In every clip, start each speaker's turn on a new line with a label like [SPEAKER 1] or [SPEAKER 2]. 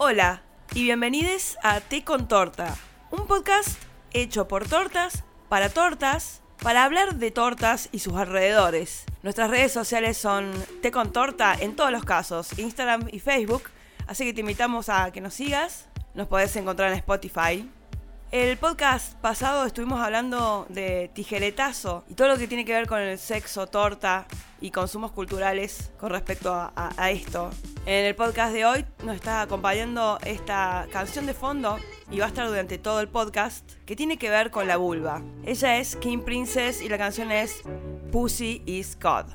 [SPEAKER 1] Hola y bienvenidos a Té con Torta, un podcast hecho por tortas, para tortas, para hablar de tortas y sus alrededores. Nuestras redes sociales son Té con Torta en todos los casos, Instagram y Facebook, así que te invitamos a que nos sigas. Nos podés encontrar en Spotify, el podcast pasado estuvimos hablando de tijeretazo y todo lo que tiene que ver con el sexo, torta y consumos culturales con respecto a, esto. En el podcast de hoy nos está acompañando esta canción de fondo y va a estar durante todo el podcast que tiene que ver con la vulva. Ella es King Princess y la canción es Pussy is God.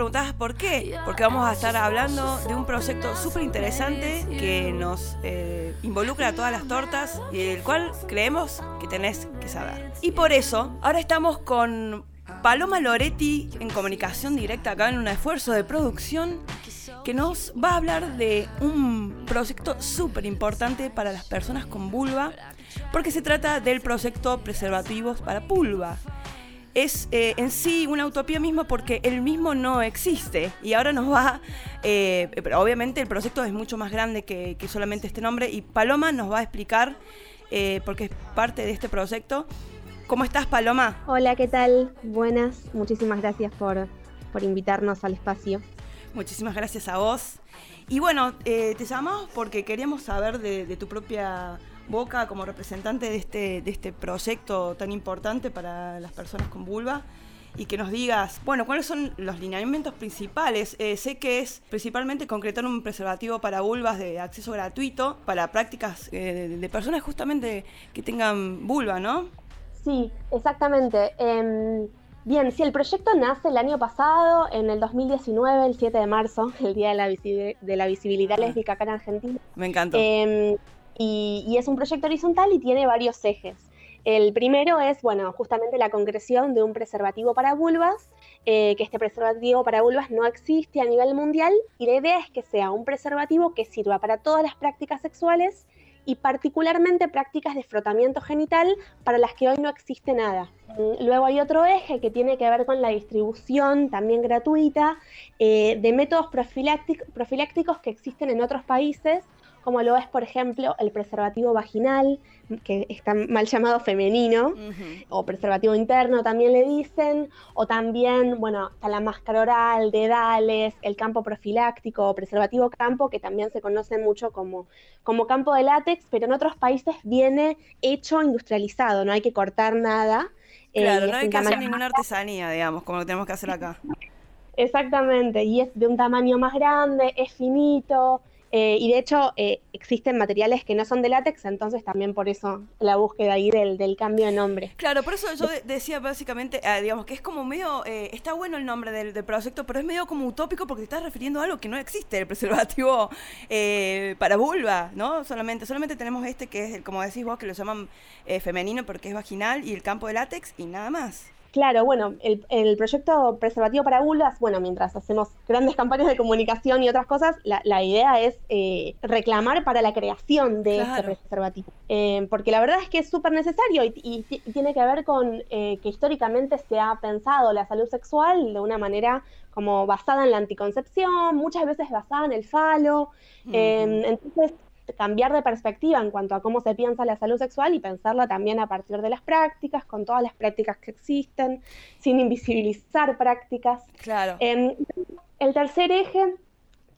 [SPEAKER 1] Preguntabas por qué, porque vamos a estar hablando de un proyecto súper interesante que nos eh, involucra a todas las tortas y el cual creemos que tenés que saber. Y por eso, ahora estamos con Paloma Loretti en comunicación directa acá en un esfuerzo de producción que nos va a hablar de un proyecto súper importante para las personas con vulva, porque se trata del proyecto Preservativos para Pulva es eh, en sí una utopía misma porque el mismo no existe. Y ahora nos va, eh, pero obviamente el proyecto es mucho más grande que, solamente este nombre y Paloma nos va a explicar, eh, porque es parte de este proyecto. ¿Cómo estás, Paloma?
[SPEAKER 2] Hola, ¿qué tal? Buenas, muchísimas gracias por, por invitarnos al espacio.
[SPEAKER 1] Muchísimas gracias a vos. Y bueno, te llamamos porque queríamos saber de tu propia Boca como representante de este, de este proyecto tan importante para las personas con vulva y que nos digas, bueno, cuáles son los lineamientos principales. Eh, sé que es principalmente concretar un preservativo para vulvas de acceso gratuito para prácticas eh, de, personas justamente que tengan vulva, ¿no?
[SPEAKER 2] Sí, exactamente. Em, bien, sí, el proyecto nace el año pasado, en el 2019, el 7 de marzo, el Día de la, de la Visibilidad ah. Lésbica acá en Argentina.
[SPEAKER 1] Me encanta.
[SPEAKER 2] Y, es un proyecto horizontal y tiene varios ejes. El primero es, bueno, justamente la concreción de un preservativo para vulvas, eh, que este preservativo para vulvas no existe a nivel mundial y la idea es que sea un preservativo que sirva para todas las prácticas sexuales y particularmente prácticas de frotamiento genital para las que hoy no existe nada. Mm, luego hay otro eje que tiene que ver con la distribución también gratuita eh, de métodos profilácticos que existen en otros países como lo es, por ejemplo, el preservativo vaginal, que está mal llamado femenino, o preservativo interno también le dicen, o también, bueno, está la máscara oral, dedales, el campo profiláctico o preservativo campo, que también se conoce mucho como, como campo de látex, pero en otros países viene hecho industrializado, no hay que cortar nada.
[SPEAKER 1] Eh, claro, no hay que hacer ninguna artesanía, digamos, como lo tenemos que hacer acá.
[SPEAKER 2] Exactamente, y es de un tamaño más grande, es finito, eh, y de hecho eh, existen materiales que no son de látex, entonces también por eso la búsqueda ahí del, del cambio de nombre.
[SPEAKER 1] Claro, por eso yo decía básicamente, ah, digamos, que es como medio, eh, está bueno el nombre del, proyecto, pero es medio como utópico porque te estás refiriendo a algo que no existe, el preservativo para vulva, ¿no? Solamente, solamente tenemos este que es, como decís vos, que lo llaman femenino porque es vaginal y el campo de látex y nada más.
[SPEAKER 2] Claro, bueno, el, proyecto Preservativo para Vulvas, bueno, mientras hacemos grandes campañas de comunicación y otras cosas, la, idea es eh, reclamar para la creación de este preservativo. Eh, porque la verdad es que es súper necesario y, tiene que ver con eh, que históricamente se ha pensado la salud sexual de una manera como basada en la anticoncepción, muchas veces basada en el falo. entonces, cambiar de perspectiva en cuanto a cómo se piensa la salud sexual y pensarla también a partir de las prácticas, con todas las prácticas que existen, sin invisibilizar prácticas.
[SPEAKER 1] Claro.
[SPEAKER 2] Em, el tercer eje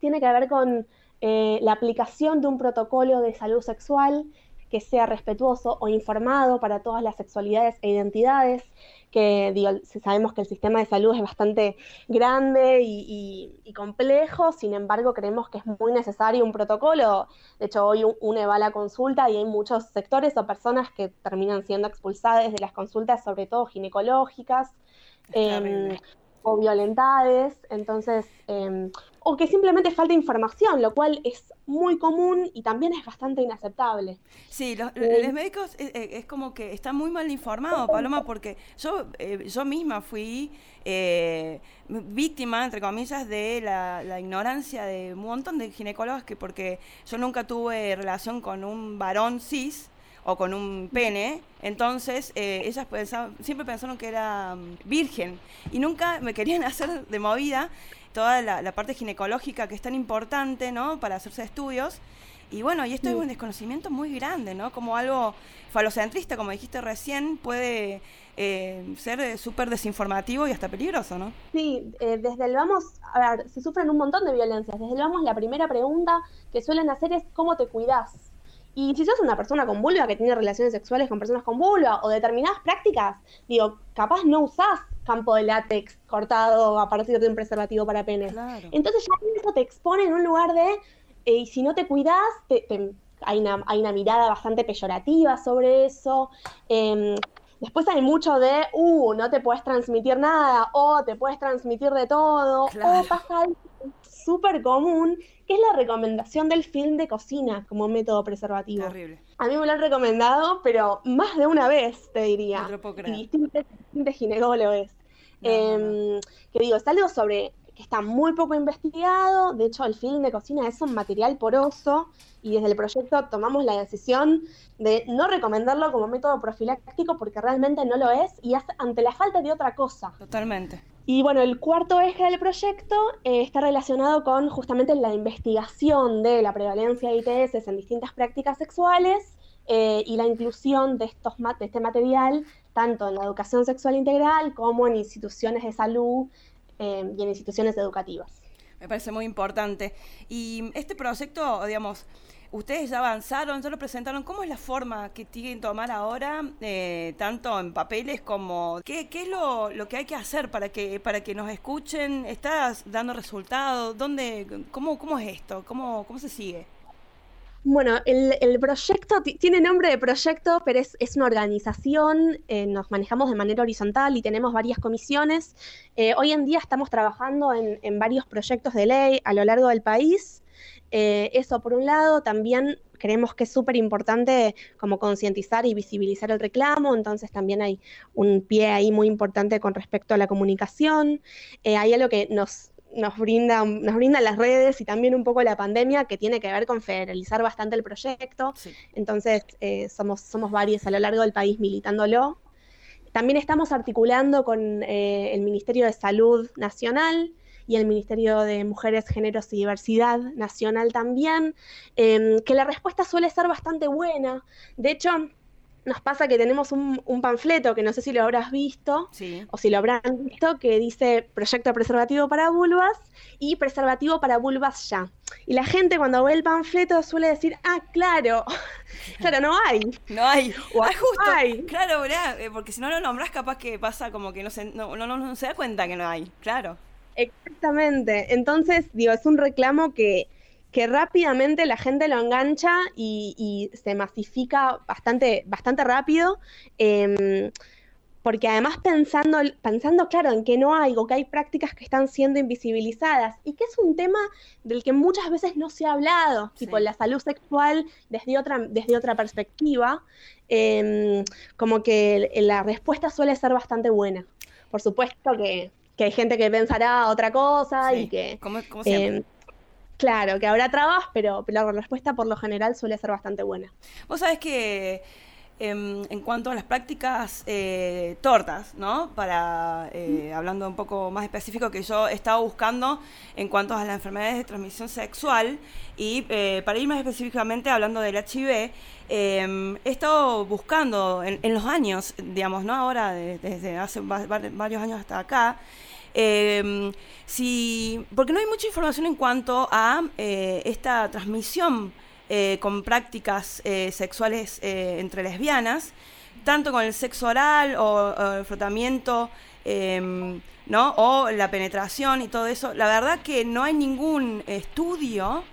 [SPEAKER 2] tiene que ver con eh, la aplicación de un protocolo de salud sexual que sea respetuoso o informado para todas las sexualidades e identidades, que digo, sabemos que el sistema de salud es bastante grande y, complejo, sin embargo creemos que es muy necesario un protocolo. De hecho, hoy uno va a la consulta y hay muchos sectores o personas que terminan siendo expulsadas de las consultas, sobre todo ginecológicas. Em, o violentades, entonces, em, o que simplemente falta información, lo cual es muy común y también es bastante inaceptable.
[SPEAKER 1] Sí, los, eh, médicos eh, eh, es, como que están muy mal informados, Paloma, porque yo, yo misma fui víctima, entre comillas, de la, la, ignorancia de un montón de ginecólogos que porque yo nunca tuve relación con un varón cis, o con un pene, entonces eh, ellas siempre pensaron que era mm, virgen y nunca me querían hacer de movida toda la, parte ginecológica que es tan importante, ¿no? Para hacerse estudios. Y bueno, y esto es un desconocimiento muy grande, ¿no? Como algo falocentrista, como dijiste recién, puede eh, ser súper desinformativo y hasta peligroso, ¿no?
[SPEAKER 2] Sí, eh, desde el vamos, a ver, se sufren un montón de violencias. Desde el vamos, la primera pregunta que suelen hacer es ¿cómo te cuidas? Y si sos una persona con vulva que tiene relaciones sexuales con personas con vulva o determinadas prácticas, digo, capaz no usás campo de látex cortado a partir de un preservativo para penes. Entonces ya eso te expone en un lugar de, eh, y si no te cuidas, hay, una, hay, una, mirada bastante peyorativa sobre eso. Em, después hay mucho de, uh, no te puedes transmitir nada, o te puedes transmitir de todo, o pasa algo súper común, es la recomendación del film de cocina como método preservativo.
[SPEAKER 1] Terrible.
[SPEAKER 2] A mí me lo han recomendado, pero más de una vez, te diría.
[SPEAKER 1] No
[SPEAKER 2] Y distintos, ginecólogos. Em, que digo, es algo sobre que está muy poco investigado. De hecho, el film de cocina es un material poroso y desde el proyecto tomamos la decisión de no recomendarlo como método profiláctico porque realmente no lo es y es ante la falta de otra cosa.
[SPEAKER 1] Totalmente.
[SPEAKER 2] Y bueno, el cuarto eje del proyecto eh, está relacionado con justamente la investigación de la prevalencia de ITS en distintas prácticas sexuales eh, y la inclusión de, estos, de este material tanto en la educación sexual integral como en instituciones de salud eh, y en instituciones educativas.
[SPEAKER 1] Me parece muy importante. Y este proyecto, digamos, ustedes ya avanzaron, ya lo presentaron. ¿Cómo es la forma que tienen que tomar ahora, eh, tanto en papeles como... ¿Qué, es lo, lo, que hay que hacer para que, para que nos escuchen? ¿Estás dando resultados? ¿Dónde, cómo, ¿Cómo es esto? ¿Cómo, cómo se sigue?
[SPEAKER 2] Bueno, el, el proyecto tiene nombre de proyecto, pero es, es una organización, eh, nos manejamos de manera horizontal y tenemos varias comisiones. Eh, hoy en día estamos trabajando en, en varios proyectos de ley a lo largo del país. Eh, eso por un lado, también creemos que es súper importante como concientizar y visibilizar el reclamo, entonces también hay un pie ahí muy importante con respecto a la comunicación. Eh, hay algo que nos, nos brinda, nos brindan las redes y también un poco la pandemia que tiene que ver con federalizar bastante el proyecto. Entonces, eh, somos, somos varios a lo largo del país militándolo. También estamos articulando con el Ministerio de Salud Nacional, y el Ministerio de Mujeres, Géneros y Diversidad Nacional también, em, que la respuesta suele ser bastante buena. De hecho, nos pasa que tenemos un, panfleto que no sé si lo habrás visto o si lo habrán visto que dice Proyecto Preservativo para Vulvas y Preservativo para Vulvas ya. Y la gente cuando ve el panfleto suele decir, ah, claro, claro, no hay.
[SPEAKER 1] No hay. O ah, justo. Hay. Claro, eh, porque si no lo nombras capaz que pasa como que no se, no, no, no se da cuenta que no hay, claro.
[SPEAKER 2] Exactamente. Entonces, digo, es un reclamo que, que rápidamente la gente lo engancha y, se masifica bastante, bastante rápido. Em, porque además pensando, pensando, claro, en que no hay o que hay prácticas que están siendo invisibilizadas y que es un tema del que muchas veces no se ha hablado, tipo la salud sexual desde otra, desde otra perspectiva, em, como que la respuesta suele ser bastante buena. Por supuesto que que hay gente que pensará otra cosa y que...
[SPEAKER 1] Eh,
[SPEAKER 2] claro, que habrá trabas, pero la respuesta por lo general suele ser bastante buena.
[SPEAKER 1] Vos sabés que em, en cuanto a las prácticas eh, tortas, ¿no? Para, eh, hablando un poco más específico, que yo he estado buscando en cuanto a las enfermedades de transmisión sexual y para ir más específicamente hablando del HIV, em, he estado buscando en, los años, digamos, no ahora, desde hace varios años hasta acá, eh, si, porque no hay mucha información en cuanto a eh, esta transmisión eh, con prácticas eh, sexuales entre lesbianas, tanto con el sexo oral o, el frotamiento, em, ¿no? O la penetración y todo eso. La verdad que no hay ningún estudio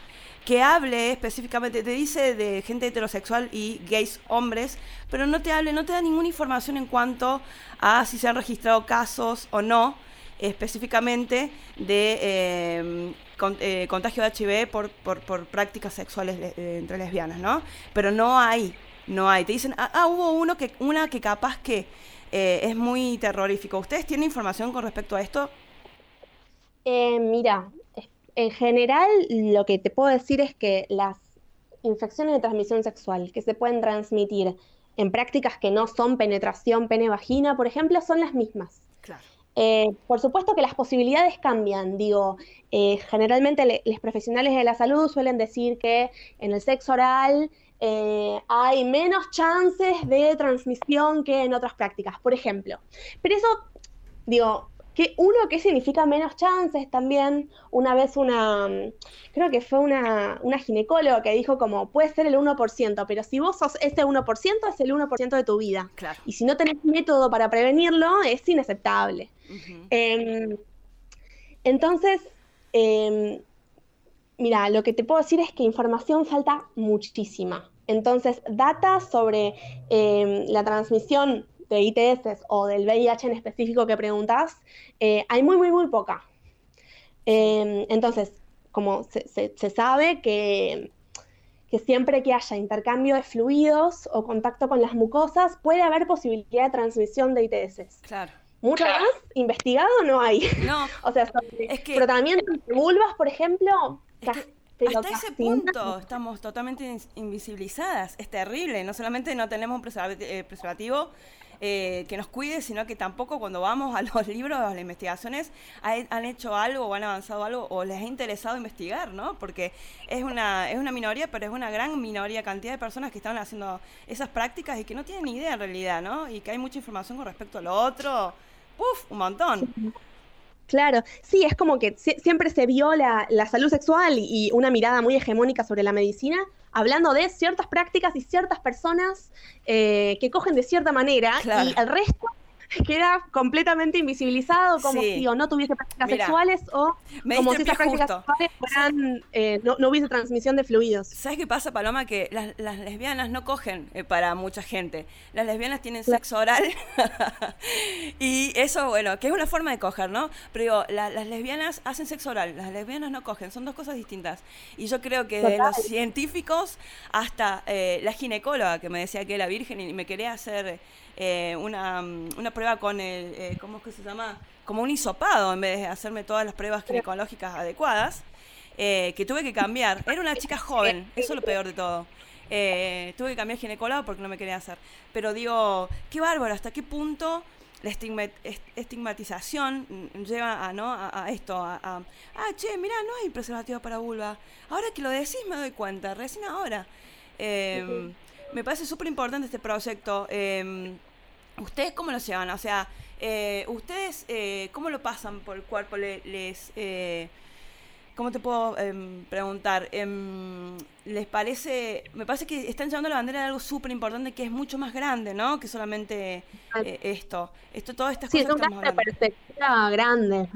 [SPEAKER 1] que hable específicamente, te dice de gente heterosexual y gays hombres, pero no te hable, no te da ninguna información en cuanto a si se han registrado casos o no específicamente de em, eh, contagio de HIV por, por, por prácticas sexuales entre lesbianas, ¿no? Pero no hay, no hay. Te dicen, ah, ah hubo uno que, una que capaz que eh, es muy terrorífico. ¿Ustedes tienen información con respecto a esto?
[SPEAKER 2] Eh, mira, en general lo que te puedo decir es que las infecciones de transmisión sexual que se pueden transmitir en prácticas que no son penetración pene-vagina, por ejemplo, son las mismas.
[SPEAKER 1] Claro.
[SPEAKER 2] Eh, por supuesto que las posibilidades cambian. Digo, eh, generalmente los profesionales de la salud suelen decir que en el sexo oral eh, hay menos chances de transmisión que en otras prácticas, por ejemplo. Pero eso, digo, que uno, ¿qué significa menos chances también? Una vez una, creo que fue una, una ginecóloga que dijo como, puede ser el 1%, pero si vos sos ese 1%, es el 1% de tu vida. Y si no tenés método para prevenirlo, es inaceptable. Em, entonces, em, mira, lo que te puedo decir es que información falta muchísima. Entonces, data sobre em, la transmisión de ITS o del VIH en específico que preguntas, eh, hay muy, muy, muy poca. Em, entonces, como se, sabe que, que, siempre que haya intercambio de fluidos o contacto con las mucosas, puede haber posibilidad de transmisión de ITS.
[SPEAKER 1] Claro.
[SPEAKER 2] Mucho más investigado no hay.
[SPEAKER 1] No.
[SPEAKER 2] o sea, es que, tratamientos de vulvas, por ejemplo,
[SPEAKER 1] hasta ese punto estamos totalmente invisibilizadas. Es terrible. No solamente no tenemos un preservativo eh, que nos cuide, sino que tampoco cuando vamos a los libros, a las investigaciones, han hecho algo o han avanzado algo o les ha interesado investigar, ¿no? Porque es una, es una minoría, pero es una gran minoría, cantidad de personas que están haciendo esas prácticas y que no tienen ni idea en realidad, ¿no? Y que hay mucha información con respecto a lo otro. ¡Puf! Un montón.
[SPEAKER 2] Claro, sí, es como que siempre se vio la, la, salud sexual y una mirada muy hegemónica sobre la medicina, hablando de ciertas prácticas y ciertas personas eh, que cogen de cierta manera y el resto queda completamente invisibilizado como si o no tuviese prácticas sexuales o como si esas prácticas sexuales fueran, eh, no, hubiese transmisión de fluidos.
[SPEAKER 1] ¿Sabes qué pasa, Paloma? Que las, lesbianas no cogen eh, para mucha gente. Las lesbianas tienen sexo oral y eso, bueno, que es una forma de coger, ¿no? Pero digo, las lesbianas hacen sexo oral, las lesbianas no cogen, son dos cosas distintas. Y yo creo que de los científicos hasta eh, la ginecóloga que me decía que era virgen y me quería hacer eh, una, una, prueba con el, eh, ¿cómo es que se llama? Como un hisopado en vez de hacerme todas las pruebas ginecológicas adecuadas, eh, que tuve que cambiar. Era una chica joven, eso es lo peor de todo. tuve que cambiar ginecólogo porque no me quería hacer. Pero digo, qué bárbaro, ¿hasta qué punto la estigmatización lleva a, ¿no? a, esto, a, ah, che, mira, no hay preservativo para vulva. Ahora que lo decís me doy cuenta, recién ahora. Me parece súper importante este proyecto. ¿Ustedes cómo lo llevan? O sea, eh, ¿ustedes eh, cómo lo pasan por el cuerpo? ¿Les, eh, ¿Cómo te puedo em, preguntar? Em, ¿Les parece, me parece que están llevando la bandera de algo súper importante que es mucho más grande, ¿no? Que solamente esto. Esto, todas estas
[SPEAKER 2] sí, cosas. Sí, es una perspectiva grande.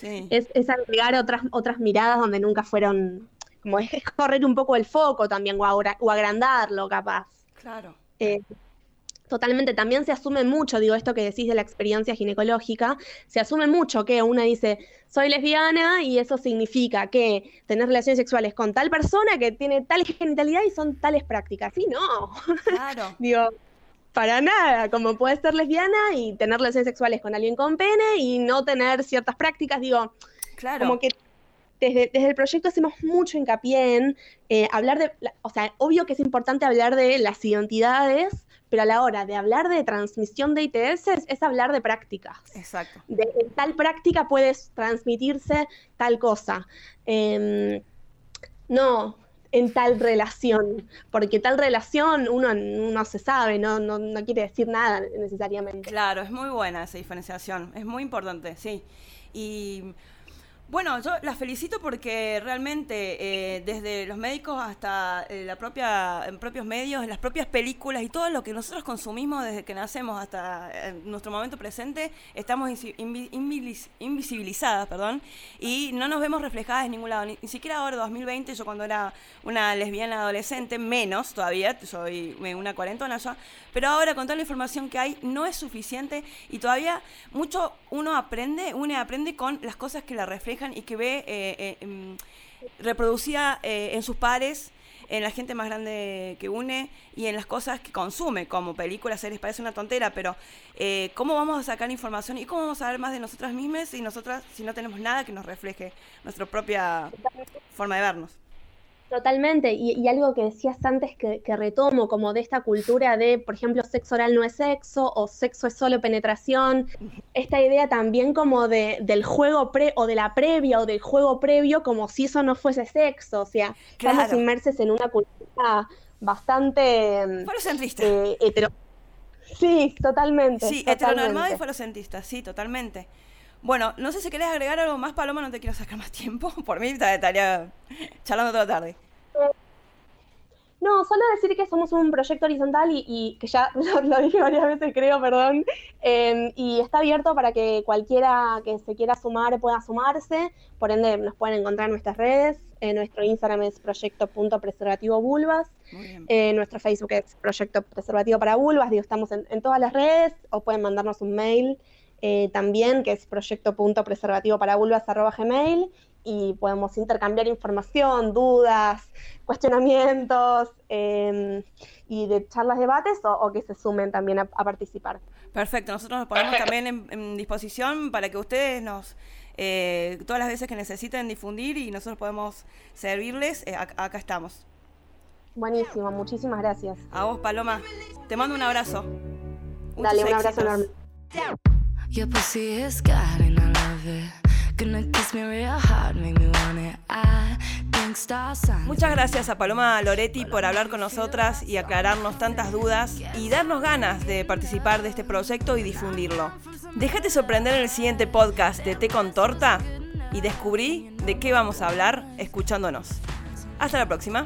[SPEAKER 2] Sí. es, es agregar otras, otras miradas donde nunca fueron, como es, correr un poco el foco también, o, o agrandarlo capaz.
[SPEAKER 1] Claro.
[SPEAKER 2] Totalmente, también se asume mucho, digo esto que decís de la experiencia ginecológica, se asume mucho que una dice, soy lesbiana y eso significa que tener relaciones sexuales con tal persona que tiene tal genitalidad y son tales prácticas. Sí, no.
[SPEAKER 1] Claro.
[SPEAKER 2] digo, para nada, como puedes ser lesbiana y tener relaciones sexuales con alguien con pene y no tener ciertas prácticas, digo,
[SPEAKER 1] claro.
[SPEAKER 2] como que desde, desde, el proyecto hacemos mucho hincapié en eh, hablar de, o sea, obvio que es importante hablar de las identidades, pero a la hora de hablar de transmisión de ITS es, hablar de prácticas.
[SPEAKER 1] Exacto.
[SPEAKER 2] De, tal práctica puedes transmitirse tal cosa. Em, no en tal relación, porque tal relación uno no se sabe, no, no, no quiere decir nada necesariamente.
[SPEAKER 1] Claro, es muy buena esa diferenciación, es muy importante, sí. Y Bueno, yo las felicito porque realmente eh, desde los médicos hasta eh, la propia, en propios medios, las propias películas y todo lo que nosotros consumimos desde que nacemos hasta eh, nuestro momento presente, estamos invisibilizadas, perdón, y no nos vemos reflejadas en ningún lado. Ni, siquiera ahora, 2020, yo cuando era una lesbiana adolescente, menos todavía, soy una cuarentona ya, pero ahora con toda la información que hay no es suficiente y todavía mucho uno aprende, uno aprende con las cosas que la reflejan y que ve eh, eh, em, reproducida eh, en sus pares, en la gente más grande que une y en las cosas que consume, como películas, series, parece una tontera, pero ¿cómo vamos a sacar información y cómo vamos a ver más de nosotras mismas y nosotras si no tenemos nada que nos refleje nuestra propia forma de vernos?
[SPEAKER 2] Totalmente, y, algo que decías antes que, retomo, como de esta cultura de, por ejemplo, sexo oral no es sexo o sexo es solo penetración, esta idea también como de, del juego pre o de la previa o del juego previo como si eso no fuese sexo, o sea, estamos inmersos en una cultura bastante...
[SPEAKER 1] Mm.
[SPEAKER 2] Eh, Sí, totalmente.
[SPEAKER 1] Sí, heteronormada y sí, totalmente. Bueno, no sé si querés agregar algo más, Paloma, no te quiero sacar más tiempo. Por mí estaría charlando toda la tarde.
[SPEAKER 2] No, solo decir que somos un proyecto horizontal y, que ya lo, dije varias veces, creo, perdón, em, y está abierto para que cualquiera que se quiera sumar pueda sumarse. Por ende, nos pueden encontrar en nuestras redes. nuestro Instagram es proyecto.preservativobulbas. Eh, nuestro Facebook es Proyecto Preservativo para Vulvas. Digo, estamos en, en todas las redes o pueden mandarnos un mail eh, también, que es proyecto.preservativo para gmail, y podemos intercambiar información, dudas, cuestionamientos em, y de charlas, debates o, que se sumen también a, participar.
[SPEAKER 1] Perfecto, nosotros nos ponemos también en, disposición para que ustedes nos, eh, todas las veces que necesiten difundir y nosotros podemos servirles, eh, acá estamos.
[SPEAKER 2] Buenísimo, muchísimas gracias.
[SPEAKER 1] A vos, Paloma. Te mando un abrazo.
[SPEAKER 2] Dale, un abrazo enorme.
[SPEAKER 1] Muchas gracias a Paloma Loretti por hablar con nosotras y aclararnos tantas dudas y darnos ganas de participar de este proyecto y difundirlo. Déjate sorprender en el siguiente podcast de Té con Torta y descubrí de qué vamos a hablar escuchándonos. Hasta la próxima.